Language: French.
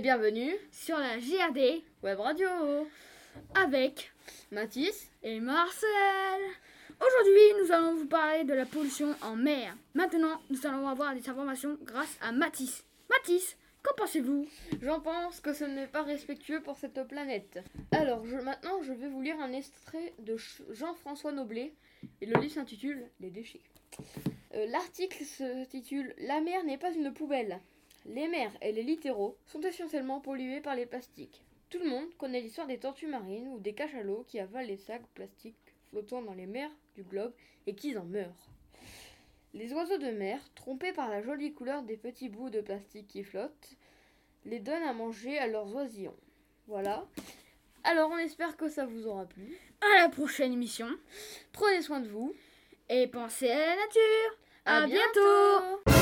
bienvenue sur la JRD Web Radio avec Mathis et Marcel. Aujourd'hui, nous allons vous parler de la pollution en mer. Maintenant, nous allons avoir des informations grâce à Mathis. Mathis, qu'en pensez-vous? J'en pense que ce n'est pas respectueux pour cette planète. Alors, je, maintenant, je vais vous lire un extrait de Jean-François Noblet et le livre s'intitule Les déchets. Euh, L'article se titule La mer n'est pas une poubelle. Les mers et les littoraux sont essentiellement pollués par les plastiques. Tout le monde connaît l'histoire des tortues marines ou des cachalots qui avalent les sacs plastiques flottant dans les mers du globe et qui en meurent. Les oiseaux de mer, trompés par la jolie couleur des petits bouts de plastique qui flottent, les donnent à manger à leurs oisillons. Voilà. Alors on espère que ça vous aura plu. À la prochaine émission Prenez soin de vous. et pensez à la nature. À À bientôt. bientôt